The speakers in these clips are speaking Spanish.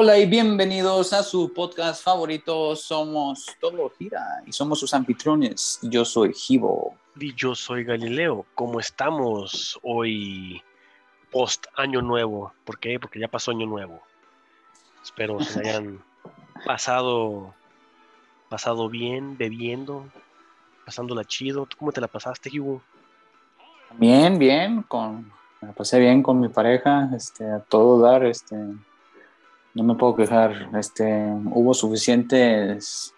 Hola y bienvenidos a su podcast favorito. Somos Todo Gira y somos sus anfitriones. Yo soy Gibo. Y yo soy Galileo. ¿Cómo estamos hoy post año nuevo? ¿Por qué? Porque ya pasó año nuevo. Espero se hayan pasado pasado bien, bebiendo, pasándola chido. ¿Tú cómo te la pasaste, Gibo? Bien, bien, con me la pasé bien con mi pareja, este, a todo dar, este, no me puedo quejar, este, hubo suficientes,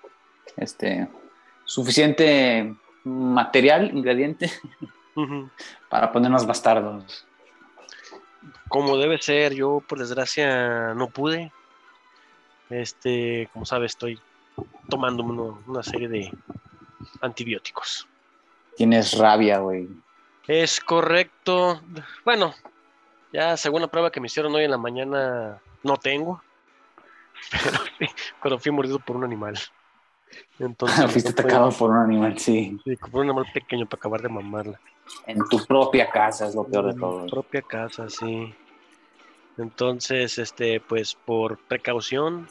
este, suficiente material, ingrediente para ponernos bastardos. Como debe ser, yo por desgracia no pude. Este, como sabes, estoy tomando una serie de antibióticos. Tienes rabia, güey. Es correcto. Bueno, ya según la prueba que me hicieron hoy en la mañana, no tengo. Pero, fui mordido por un animal. Entonces, Fuiste atacado por un animal, sí. Sí, por un animal pequeño para acabar de mamarla. En tu propia casa es lo peor de todo. En tu propia casa, sí. Entonces, este, pues por precaución,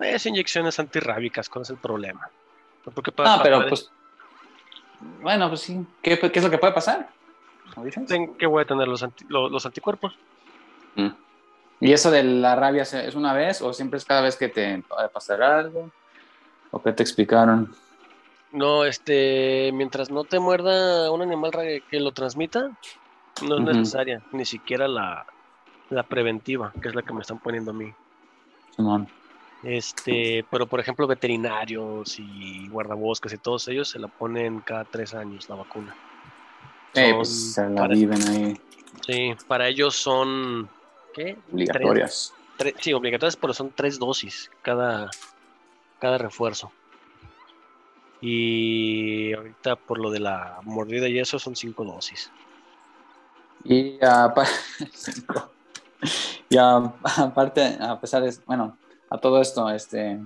es inyecciones antirrábicas, ¿cuál es el problema? Porque ah, pero pues bueno, pues sí. ¿Qué, es lo que puede pasar? Que voy a tener los, los, anticuerpos. Mm. ¿Y eso de la rabia es una vez o siempre es cada vez que te va a pasar algo? ¿O qué te explicaron? No, este, mientras no te muerda un animal que lo transmita, no es necesaria, ni siquiera la, la, preventiva, que es la que me están poniendo a mí. Simón. Este, pero por ejemplo, veterinarios y guardabosques y todos ellos se la ponen cada tres años la vacuna. Eh, pues se la viven ahí. Sí, para ellos son. ¿Qué? Obligatorias. sí, obligatorias, pero son tres dosis cada, cada refuerzo. Y ahorita por lo de la mordida y eso son cinco dosis. Y, y aparte, a pesar de, bueno, a todo esto, este,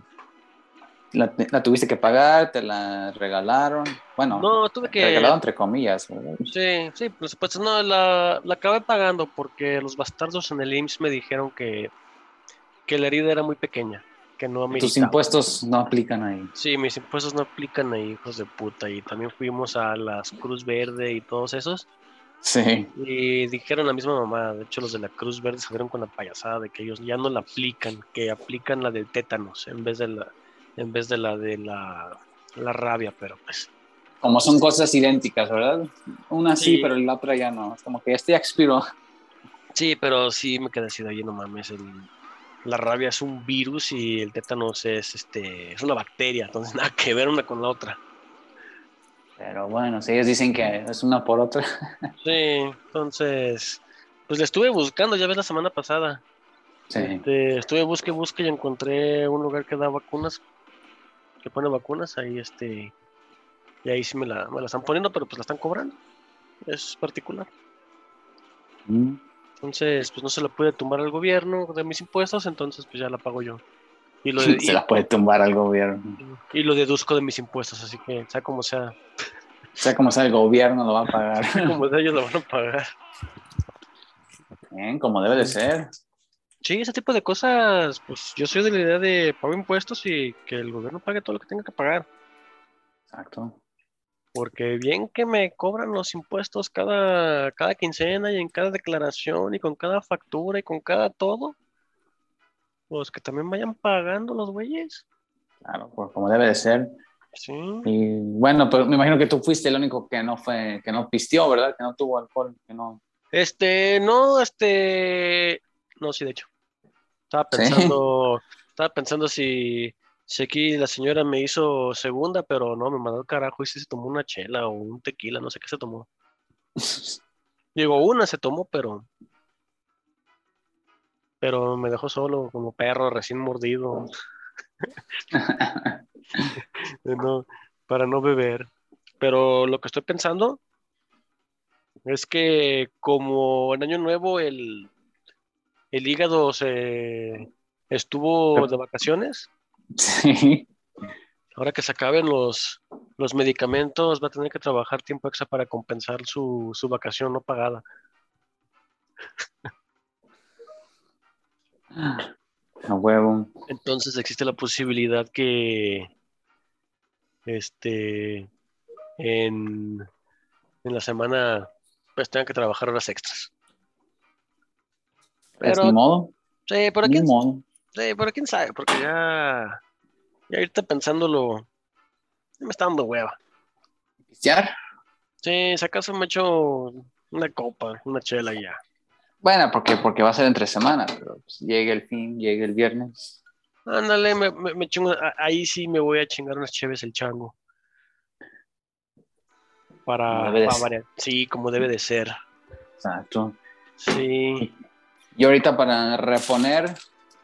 la, tuviste que pagar, te la regalaron. Bueno, no, tuve que. Regalado entre comillas. Sí, sí, pues, pues no, la, la, acabé pagando porque los bastardos en el IMSS me dijeron que, que la herida era muy pequeña. Que no Tus impuestos no aplican ahí. Sí, mis impuestos no aplican ahí, hijos de puta. Y también fuimos a las Cruz Verde y todos esos. Sí. Y dijeron la misma mamá, de hecho los de la Cruz Verde salieron con la payasada de que ellos ya no la aplican, que aplican la del tétanos en vez de la, en vez de la de la, rabia, pero pues. Como son cosas idénticas, ¿verdad? Una sí, pero la otra ya no. Es como que este ya expiró. Sí, pero sí me quedé así de ahí, no mames. la rabia es un virus y el tétanos es este es una bacteria, entonces nada que ver una con la otra. Pero bueno, si ellos dicen que es una por otra. Sí, entonces, pues le estuve buscando, ya ves la semana pasada. Sí. Este, estuve busque, busque y encontré un lugar que da vacunas, que pone vacunas, ahí este, y ahí sí me la, me la están poniendo, pero pues la están cobrando. Es particular. Mm. Entonces, pues no se la puede tumbar al gobierno de mis impuestos, entonces pues ya la pago yo. Y lo se la puede tumbar al gobierno. Y lo deduzco de mis impuestos, así que sea como sea. Sea como sea, el gobierno lo va a pagar. como sea, ellos lo van a pagar. Bien, como debe de ser. Sí, ese tipo de cosas, pues yo soy de la idea de pagar impuestos y que el gobierno pague todo lo que tenga que pagar. Exacto. Porque bien que me cobran los impuestos cada, cada quincena y en cada declaración y con cada factura y con cada todo, pues que también vayan pagando los güeyes. Claro, pues como debe de ser. Sí. Y bueno, pero me imagino que tú fuiste el único que no fue, que no pistió, ¿verdad? Que no tuvo alcohol, que no. Este, no, este, no, sí, de hecho. Estaba pensando, estaba pensando si, si aquí la señora me hizo segunda, pero no, me mandó el carajo y si se tomó una chela o un tequila, no sé qué se tomó. Digo, una se tomó, pero pero me dejó solo como perro recién mordido. para no beber. Pero lo que estoy pensando es que como en Año Nuevo el, el hígado se estuvo de vacaciones. Sí. Ahora que se acaben los, los medicamentos, va a tener que trabajar tiempo extra para compensar su, su vacación no pagada. A huevo. Entonces existe la posibilidad que este en, en la semana pues tenga que trabajar horas extras. Pero, ¿Es ni modo? Sí, pero quién, Sí, pero quién sabe, porque ya, ya ahorita pensándolo, me está dando hueva. ¿Pistear? Sí, si acaso me echo una copa, una chela y ya. Bueno, porque, porque va a ser entre semanas, pero pues, llegue el fin, llegue el viernes. Ándale, me, me, chingo, ahí sí me voy a chingar unas cheves el chango. Para, para variar. Sí, como debe de ser. Exacto. Sí. Y ahorita para reponer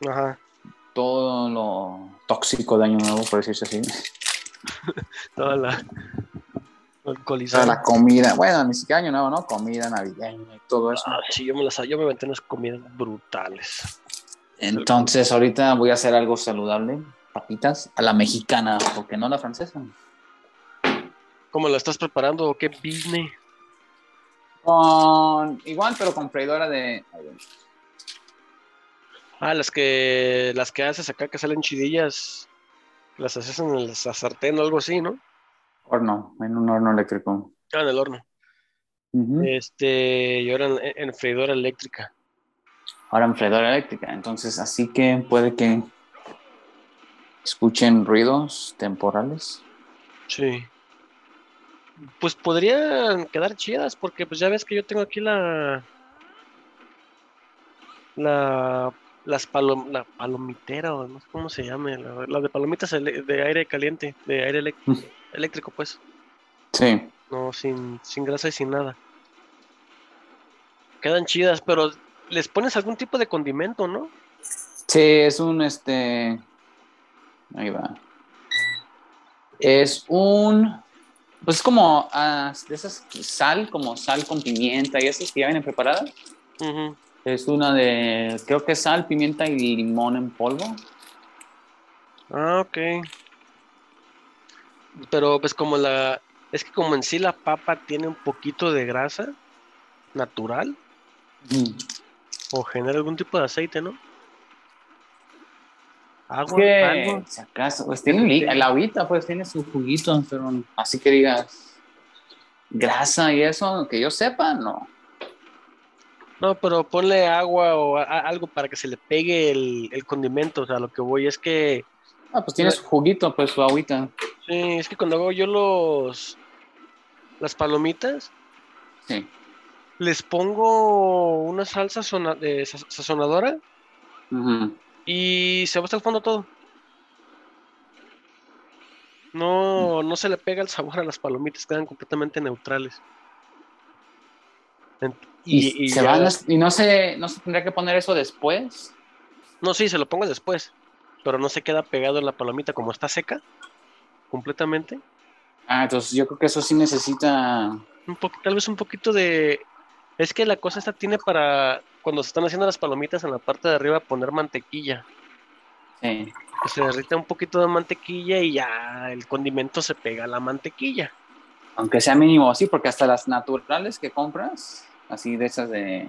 Ajá. todo lo tóxico de Año Nuevo, por decirse así. Toda la Toda la comida, bueno, ni siquiera Año Nuevo, ¿no? Comida navideña y todo eso. Ah, sí, yo me las yo me metí unas comidas brutales. Entonces, ahorita voy a hacer algo saludable, papitas, a la mexicana, porque no la francesa. ¿Cómo la estás preparando o qué business? Con igual, pero con freidora de Ah, las que las que haces acá que salen chidillas, las haces en el sartén o algo así, ¿no? Horno, en un horno eléctrico. Ah, en el horno. Este, y ahora en, freidora eléctrica. Ahora en freidora eléctrica, entonces así que puede que escuchen ruidos temporales. Sí. Pues podrían quedar chidas porque pues ya ves que yo tengo aquí la la las palom la palomitera, o no sé cómo se llame, la, de palomitas de aire caliente, de aire mm. eléctrico, pues. Sí. No, sin, sin grasa y sin nada. Quedan chidas, pero les pones algún tipo de condimento, ¿no? Sí, es un este. Ahí va. Es un. Pues como ah, de esas sal, como sal con pimienta y esas que ya vienen preparadas. Es una de, creo que sal, pimienta y limón en polvo. Ah, ok. Pero pues como la, es que como en sí la papa tiene un poquito de grasa natural. O genera algún tipo de aceite, ¿no? Agua, algo. Si acaso, pues tiene el agüita, pues tiene su juguito, pero así que digas grasa y eso, que yo sepa, no. No, pero ponle agua o algo para que se le pegue el, condimento. O sea, lo que voy es que. Ah, pues tiene su juguito, pues su agüita. Sí, es que cuando hago yo los. Las palomitas. Sí. Les pongo una salsa de sazonadora. Y se va hasta el fondo todo. No, no se le pega el sabor a las palomitas, quedan completamente neutrales. Y, se van y no se, no se tendría que poner eso después. No, sí, se lo pongo después. Pero no se queda pegado en la palomita como está seca. Completamente. Ah, entonces yo creo que eso sí necesita. Un tal vez un poquito de. Es que la cosa esta tiene para. Cuando se están haciendo las palomitas en la parte de arriba, poner mantequilla. Sí. se derrita un poquito de mantequilla y ya el condimento se pega a la mantequilla. Aunque sea mínimo así, porque hasta las naturales que compras, así de esas de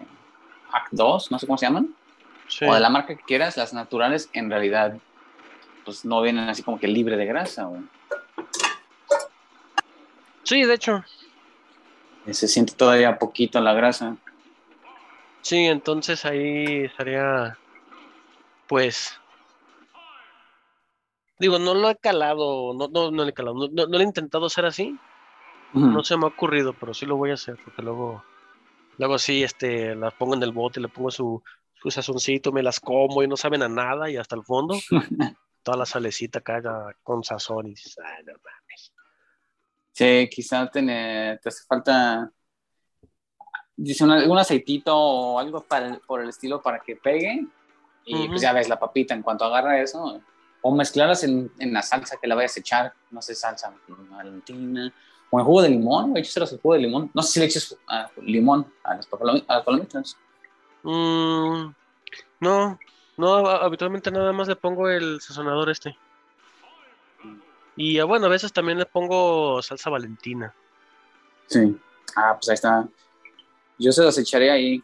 Hack 2, no sé cómo se llaman, o de la marca que quieras, las naturales en realidad pues no vienen así como que libre de grasa. Sí, de hecho. Se siente todavía poquito la grasa. Sí, entonces ahí estaría, pues, digo, no lo he calado, no, no, no lo he calado, no, lo he intentado hacer así, no se me ha ocurrido, pero sí lo voy a hacer, porque luego, luego sí, este, las pongo en el bote, le pongo su, su sazoncito, me las como y no saben a nada y hasta el fondo, toda la salecita acá con sazón y dices, ay, no mames. Sí, quizá te, te hace falta dice un aceitito o algo para por el estilo para que pegue. Y pues ya ves la papita en cuanto agarra eso o mezclarlas en, en, la salsa que la vayas a echar, no sé, salsa valentina con el jugo de limón, ¿o echas el jugo de limón? No sé si le echas ah, limón a las, palomitas. Mm, no, no, habitualmente nada más le pongo el sazonador este. Y ah, bueno, a veces también le pongo salsa valentina. Sí. Ah, pues ahí está. Yo se las echaré ahí.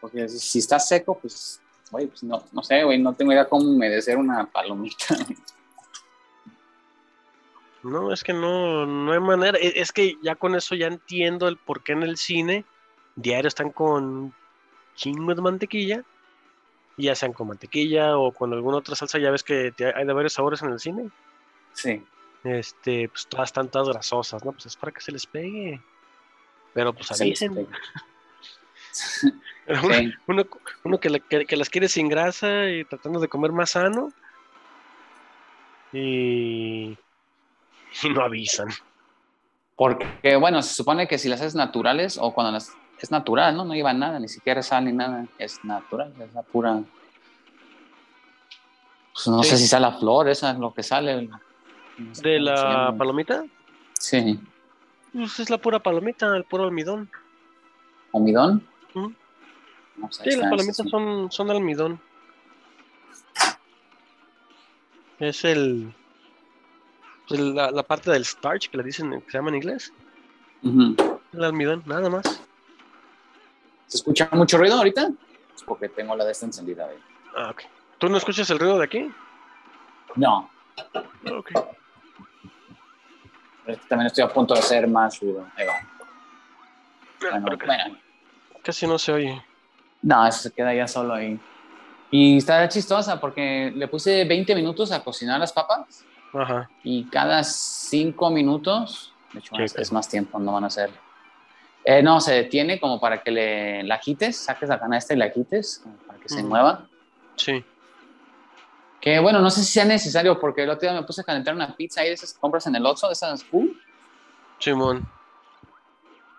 Porque si está seco, pues güey, pues no, no sé, güey, no tengo idea cómo merecer una palomita. No, es que no, no hay manera. E, es que ya con eso ya entiendo el por qué en el cine diario están con chingo de mantequilla. Ya sean con mantequilla o con alguna otra salsa, ya ves que hay de varios sabores en el cine. Sí. Este, pues todas están todas grasosas, ¿no? Pues es para que se les pegue. Pero pues avisen. uno, uno, que, que, las quiere sin grasa y tratando de comer más sano. Y y no avisan. Porque, bueno, se supone que si las haces naturales o cuando las es natural, ¿no? No lleva nada, ni siquiera sal ni nada. Es natural, es la pura. Pues no sé si sale la flor, esa es lo que sale. ¿De la palomita? Sí. Pues es la pura palomita, el puro almidón. ¿Almidón? sí, las palomitas son, son almidón. Es el, pues, la, parte del starch que le dicen, que se llama en inglés. El almidón, nada más. ¿Se escucha mucho ruido ahorita? Es porque tengo la de esta encendida. Ahí. Ah, ok. ¿Tú no escuchas el ruido de aquí? No. Ok. también estoy a punto de hacer más ruido. Ahí va. Ah, bueno, Casi no se oye. No, eso se queda ya solo ahí. Y está chistosa porque le puse 20 minutos a cocinar las papas y cada cinco minutos, de hecho es, más tiempo, no van a ser. Eh, no, se detiene como para que le, la quites, saques la canasta y la quites, para que se mueva. Sí. Que bueno, no sé si sea necesario, porque el otro día me puse a calentar una pizza ahí de esas compras en el Oxxo, de esas cool. Simón.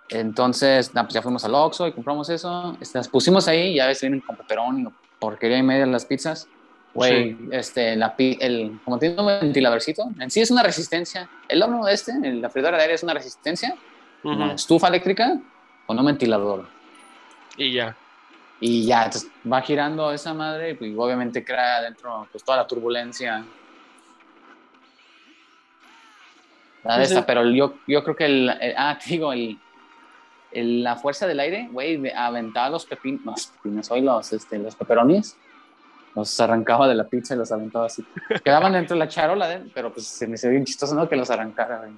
Entonces, pues ya fuimos al Oxxo y compramos eso. Las pusimos ahí, ya ves, vienen con peperón y porquería y media las pizzas. Güey, este, la, el, como tiene un ventiladorcito, en sí es una resistencia. El horno este, la freidora de aire es una resistencia, una estufa eléctrica con un ventilador. Y ya. Y ya, entonces va girando esa madre y pues, obviamente crea dentro pues, toda la turbulencia. La pues esta, pero yo, yo creo que el, ah, te digo, el, la fuerza del aire, güey, aventaba los pepinos, los pepinos, hoy los, este, los peperonis los arrancaba de la pizza y los aventaba así. Quedaban dentro de la charola, pero pues se me hizo bien chistoso, ¿no? Que los arrancara.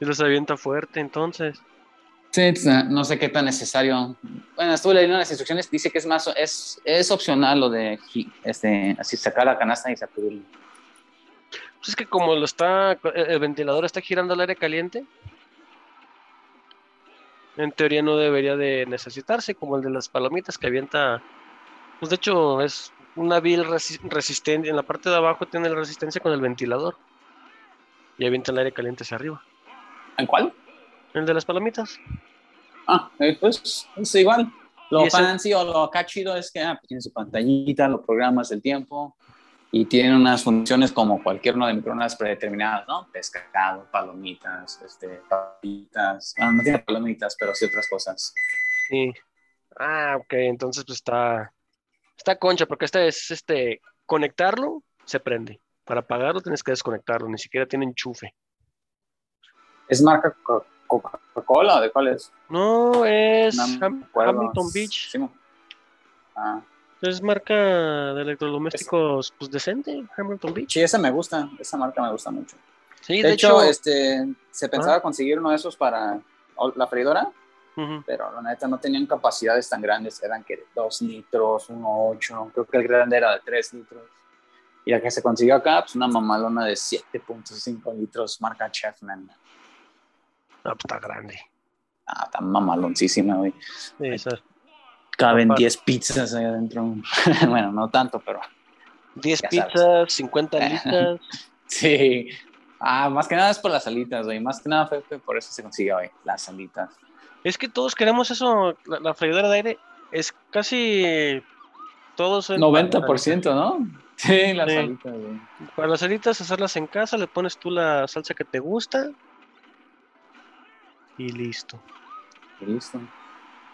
Y los avienta fuerte, entonces. Sí, no sé qué tan necesario. Bueno, estuve leyendo las instrucciones, dice que es más, es, es opcional lo de este, así sacar la canasta y sacudirlo. Pues es que como lo está, el ventilador está girando el aire caliente, en teoría no debería de necesitarse, como el de las palomitas que avienta pues de hecho es una vil resistente. En la parte de abajo tiene la resistencia con el ventilador. Y avienta el aire caliente hacia arriba. ¿En cuál? El de las palomitas. Ah, eh, pues es igual. Lo fancy o lo acá chido es que ah, pues, tiene su pantallita, lo programas el tiempo y tiene unas funciones como cualquier uno de microondas predeterminadas, ¿no? Pescado, palomitas, este, papitas. Ah, no tiene palomitas, pero sí otras cosas. Sí. Ah, ok, entonces pues está, Está concha, porque este es este conectarlo, se prende. Para apagarlo tienes que desconectarlo, ni siquiera tiene enchufe. ¿Es marca Coca-Cola o de cuál es? No, es Hamilton Beach. Ah. Es marca de electrodomésticos, pues decente, Hamilton Beach. Sí, esa me gusta, esa marca me gusta mucho. Sí, de, hecho, este, se pensaba conseguir uno de esos para la freidora, pero la neta no tenían capacidades tan grandes, eran que 2 litros, 1.8, creo que el grande era de 3 litros. Y la que se consiguió acá, pues una mamalona de 7.5 litros, marca Chefman. Ah, pues está grande. Ah, está mamaloncísima, güey. Caben 10 pizzas ahí adentro. bueno, no tanto, pero. 10 pizzas, 50 litros. sí. Ah, más que nada es por las salitas, güey. Más que nada fue, por eso se consiguió, güey, las salitas. Es que todos queremos eso, la, freidora de aire es casi todos 90%, ¿no? Sí, las salitas. Para las salitas hacerlas en casa, le pones tú la salsa que te gusta y listo. listo.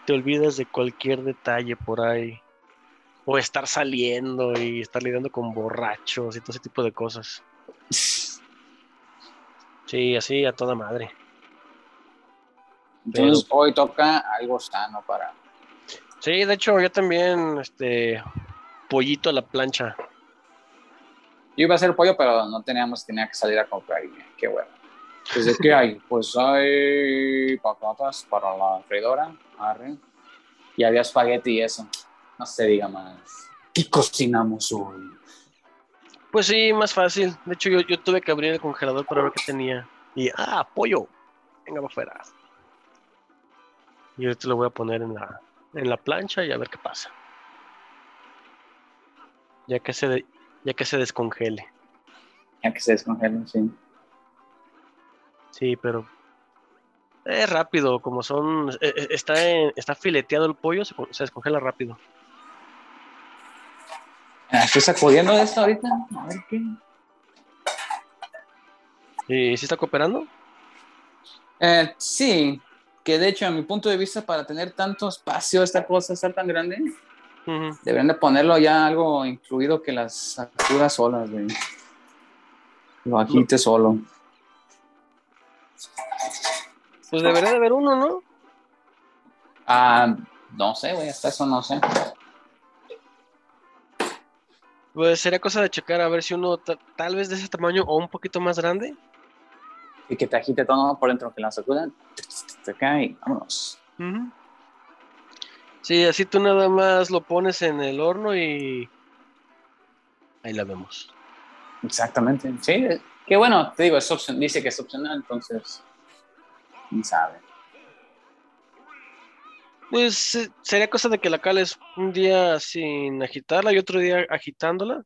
Te olvidas de cualquier detalle por ahí. O estar saliendo y estar lidiando con borrachos y todo ese tipo de cosas. Sí, así a toda madre. Entonces hoy toca algo sano para... Sí, de hecho yo también, este, pollito a la plancha. Yo iba a hacer pollo, pero no teníamos, tenía que salir a comprar y qué bueno. Entonces, ¿qué hay? Pues hay patatas para la freidora, y había espagueti y eso. No se diga más. ¿Qué cocinamos hoy? Pues sí, más fácil. De hecho, yo, yo tuve que abrir el congelador para ver qué tenía. Y, ah, pollo. Venga, para afuera. Y ahorita lo voy a poner en la, en la plancha y a ver qué pasa. Ya que se, ya que se descongele. Ya que se descongele, sí. Sí, pero es rápido, como son, e, e, está, está fileteado el pollo, se, descongela rápido. Ah, estoy sacudiendo esto ahorita, a ver qué. ¿Y si está cooperando? Eh, sí, que de hecho, a mi punto de vista, para tener tanto espacio, esta cosa estar tan grande, deberían de ponerlo ya algo incluido que las sacudas solas, güey. Lo agite solo. Pues debería de haber uno, ¿no? Ah, no sé, güey, hasta eso no sé. Pues sería cosa de checar a ver si uno tal vez de ese tamaño o un poquito más grande. Y que te agite todo por dentro, que la sacudan, te cae, vámonos. Sí, así tú nada más lo pones en el horno y ahí la vemos. Exactamente, sí, qué bueno, te digo, es opción, dice que es opcional, entonces quién sabe. Pues eh, sería cosa de que la cales un día sin agitarla y otro día agitándola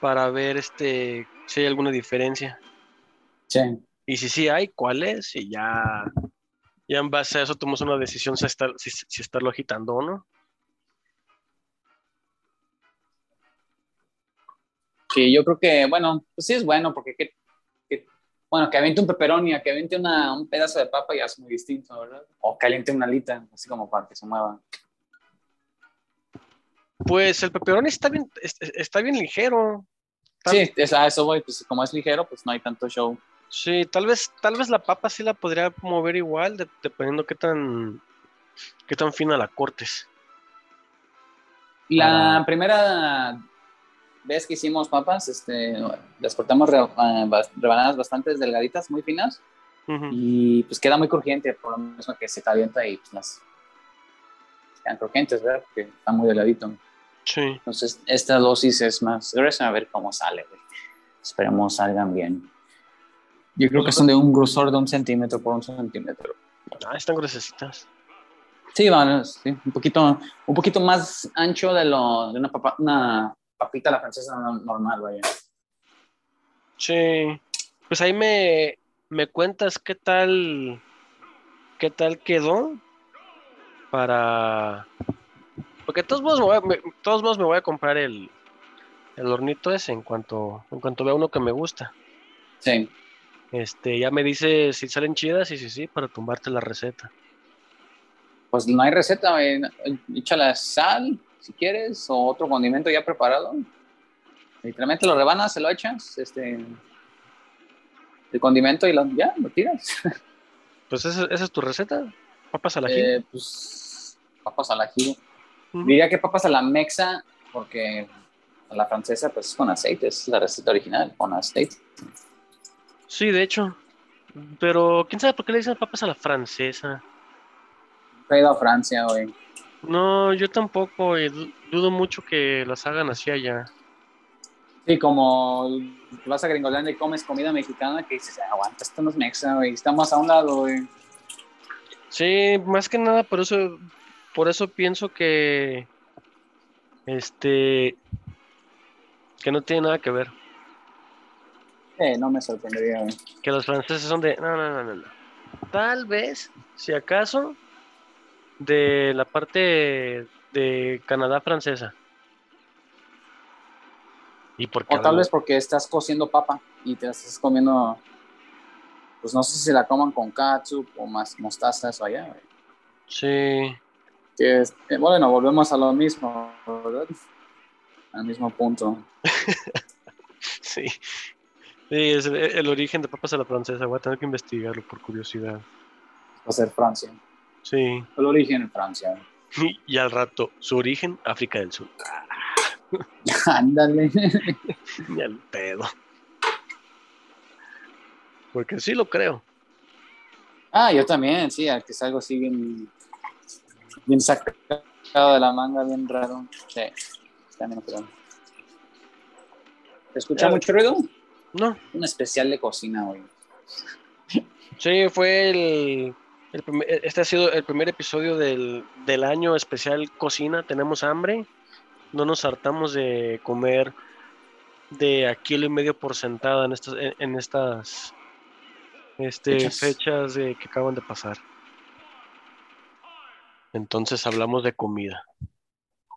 para ver este si hay alguna diferencia. Sí. Y si sí hay, ¿cuál es? Y ya, ya en base a eso tomamos una decisión si, estar, si, estarlo agitando o no. Sí, yo creo que, bueno, pues sí es bueno, porque que, bueno, que aviente un peperón y a que aviente una, un pedazo de papa ya es muy distinto, ¿verdad? O caliente una alita, así como para que se mueva. Pues el peperón está bien, está bien ligero. sí, a eso voy, pues como es ligero, pues no hay tanto show. Sí, tal vez, tal vez la papa sí la podría mover igual, dependiendo qué tan, qué tan fina la cortes. La primera ves que hicimos papas, este, las cortamos eh, rebanadas bastante delgaditas, muy finas, y pues queda muy crujiente, por lo mismo que se calienta y pues las quedan crujientes, ¿verdad? Porque está muy delgadito. Sí. Entonces, esta dosis es más gruesa, a ver cómo sale, Esperemos salgan bien. Yo creo que son de un grosor de un centímetro por un centímetro. Ah, están gruesecitas. Sí, van, sí, un poquito, un poquito más ancho de lo de una, papa, una papita la francesa normal, vaya. Sí. Pues ahí me, me cuentas qué tal, qué tal quedó para... Porque de todos modos me voy a, todos modos me voy a comprar el, el hornito ese en cuanto, en cuanto vea uno que me gusta. Sí. Este, ya me dice si salen chidas y si sí, para tumbarte la receta. Pues no hay receta, echa la sal, si quieres, o otro condimento ya preparado. Literalmente lo rebanas, se lo echas, este, el condimento y lo, ya, lo tiras. Pues esa, es tu receta, papas al ají. Eh, pues papas al ají. Diría que papas a la mexa, porque a la francesa pues es con aceite, es la receta original, con aceite. Sí, de hecho. Pero quién sabe por qué le dicen papas a la francesa. He ido a Francia, güey. No, yo tampoco, dudo mucho que las hagan así allá. Sí, como vas a Gringolandia y comes comida mexicana que dices, aguanta, esto no es mexa, güey, estamos a un lado, güey. Sí, más que nada por eso, por eso pienso que, este, que no tiene nada que ver. Eh, no me sorprendería, güey. Que los franceses son de, no, no, no, no, no. Tal vez, si acaso, de la parte de Canadá francesa. ¿Y por o tal vez porque estás cociendo papa y te estás comiendo, pues no sé si la coman con katsu o más mostaza, eso allá. Sí. Que eh, bueno, volvemos a lo mismo, ¿verdad? Al mismo punto. sí. Sí, es el, origen de papas a la francesa. Voy a tener que investigarlo por curiosidad. Va a ser Francia. Sí. El origen en Francia. Y al rato, su origen, África del Sur. Ándale. Ni al pedo. Porque sí lo creo. Ah, yo también, sí, que es algo así bien, bien sacado de la manga, bien raro. Sí, también lo creo. ¿Te escucha mucho ruido? No. Un especial de cocina hoy. Sí, fue el, este ha sido el primer episodio del, del, año especial cocina. Tenemos hambre, no nos hartamos de comer de a kilo y medio por sentada en estas, en, estas este, fechas. de, que acaban de pasar. Entonces hablamos de comida.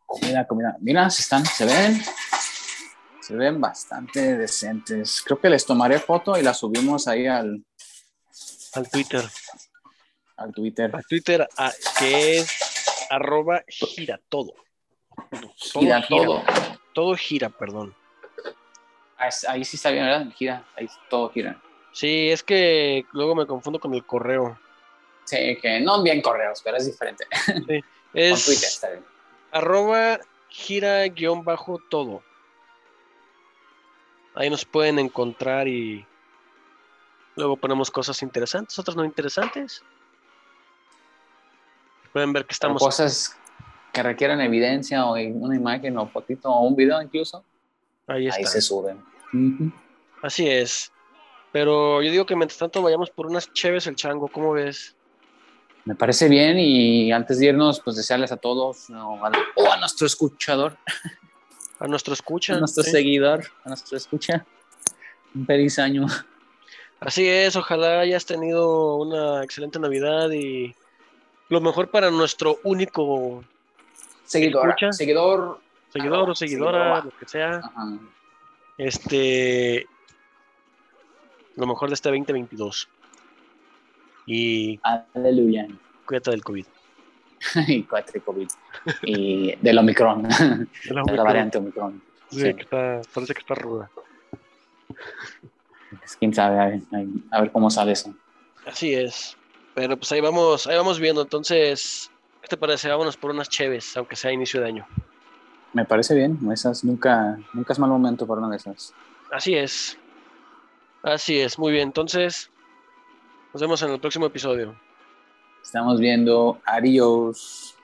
Comida, comida. Mira, se están, se ven, se ven bastante decentes. Creo que les tomaré foto y la subimos ahí al, al Twitter. Al Twitter. Al Twitter, que es arroba gira todo. gira, todo. Todo gira, perdón. Ah, ahí sí está bien, ¿verdad? Gira, ahí todo gira. Sí, es que luego me confundo con el correo. Sí, que no envían correos, pero es diferente. Sí, es Twitter, está bien. arroba gira guion bajo todo. Ahí nos pueden encontrar y Luego ponemos cosas interesantes, otras no interesantes. Pueden ver que estamos. Cosas que requieran evidencia o una imagen o fotito o un video incluso. Ahí, Ahí se suben. Así es. Pero yo digo que mientras tanto vayamos por unas cheves el chango, ¿cómo ves? Me parece bien y antes de irnos, pues desearles a todos o a, nuestro escuchador. A nuestro escucha. A nuestro seguidor, a nuestro escucha. Un feliz año. Así es, ojalá hayas tenido una excelente Navidad y lo mejor para nuestro único seguidor, seguidor, seguidor o seguidora, lo que sea. Este, lo mejor de este 2022. Y aleluya. Cuídate del COVID. y cuatro COVID. y del Omicron. de la variante Omicron. Sí, Que está, parece que está ruda. Pues, quién sabe, a ver, cómo sale eso. Así es. Pero pues ahí vamos, ahí vamos viendo. Entonces, ¿qué te parece? Vámonos por unas cheves, aunque sea inicio de año. Me parece bien. Esas nunca, nunca es mal momento para una de esas. Así es. Así es. Muy bien. Entonces, nos vemos en el próximo episodio. Estamos viendo. Adiós.